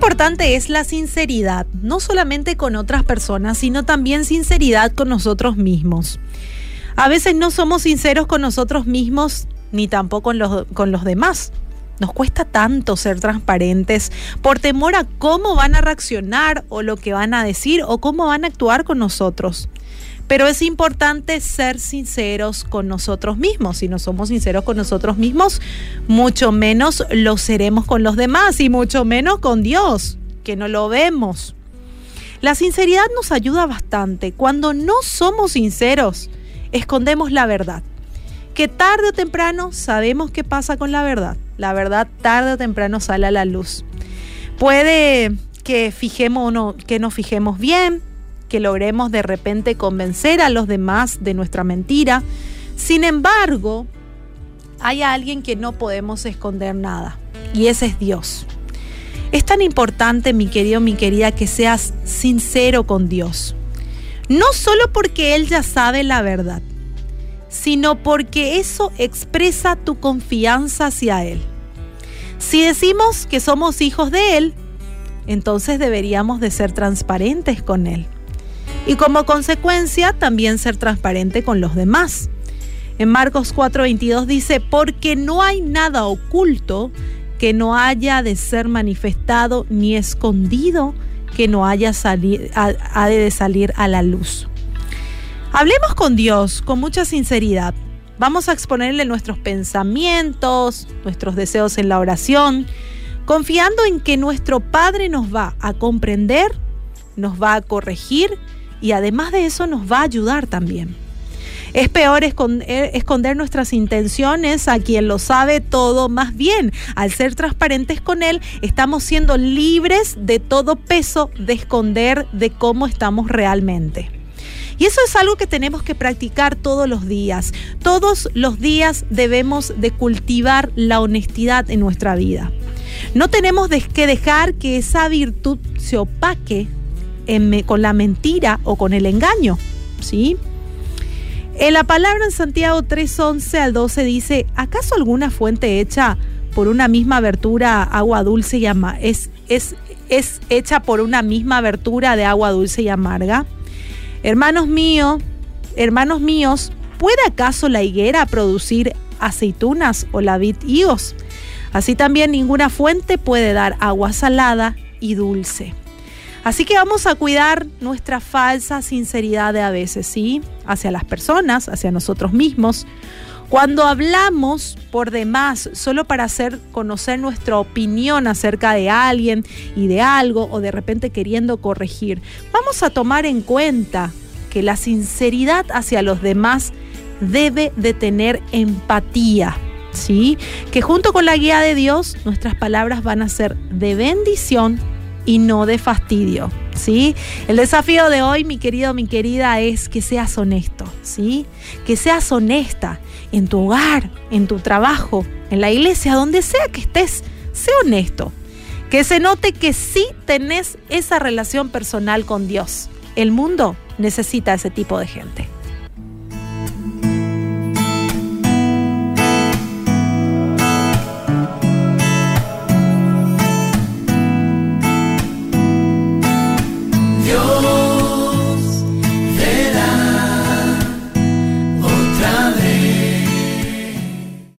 importante es la sinceridad, no solamente con otras personas, sino también sinceridad con nosotros mismos. A veces no somos sinceros con nosotros mismos ni tampoco con los, con los demás. Nos cuesta tanto ser transparentes por temor a cómo van a reaccionar o lo que van a decir o cómo van a actuar con nosotros. Pero es importante ser sinceros con nosotros mismos. Si no somos sinceros con nosotros mismos, mucho menos lo seremos con los demás y mucho menos con Dios, que no lo vemos. La sinceridad nos ayuda bastante. Cuando no somos sinceros, escondemos la verdad. Que tarde o temprano sabemos qué pasa con la verdad la verdad tarde o temprano sale a la luz. Puede que fijemos no, que nos fijemos bien, que logremos de repente convencer a los demás de nuestra mentira. Sin embargo, hay alguien que no podemos esconder nada, y ese es Dios. Es tan importante, mi querido, mi querida, que seas sincero con Dios. No solo porque Él ya sabe la verdad, sino porque eso expresa tu confianza hacia Él. Si decimos que somos hijos de Él, entonces deberíamos de ser transparentes con Él. Y como consecuencia también ser transparente con los demás. En Marcos 4:22 dice, porque no hay nada oculto que no haya de ser manifestado ni escondido que no haya ha de salir a la luz. Hablemos con Dios con mucha sinceridad. Vamos a exponerle nuestros pensamientos, nuestros deseos en la oración, confiando en que nuestro Padre nos va a comprender, nos va a corregir y además de eso nos va a ayudar también. Es peor esconder, esconder, nuestras intenciones a quien lo sabe todo más bien. Al ser transparentes con Él, estamos siendo libres de todo peso de esconder de cómo estamos realmente. Y eso es algo que tenemos que practicar todos los días. Todos los días debemos de cultivar la honestidad en nuestra vida. No tenemos que dejar que esa virtud se opaque con la mentira o con el engaño. ¿Sí? En la palabra en Santiago 3:11 al 12 dice, ¿acaso alguna fuente hecha por una misma abertura agua dulce y amarga es, es, es hecha por una misma abertura de agua dulce y amarga? Hermanos míos, hermanos míos, ¿puede acaso la higuera producir aceitunas o la vid higos? Así también ninguna fuente puede dar agua salada y dulce. Así que vamos a cuidar nuestra falsa sinceridad de a veces, ¿sí? Hacia las personas, hacia nosotros mismos. Cuando hablamos por demás, solo para hacer conocer nuestra opinión acerca de alguien y de algo, o de repente queriendo corregir, vamos a tomar en cuenta que la sinceridad hacia los demás debe de tener empatía. ¿Sí? Que junto con la guía de Dios, nuestras palabras van a ser de bendición y no de fastidio. ¿Sí? El desafío de hoy, mi querido, mi querida, es que seas honesto, ¿sí? Que seas honesta en tu hogar, en tu trabajo, en la iglesia, donde sea que estés, sé honesto. Que se note que sí tenés esa relación personal con Dios. El mundo necesita ese tipo de gente.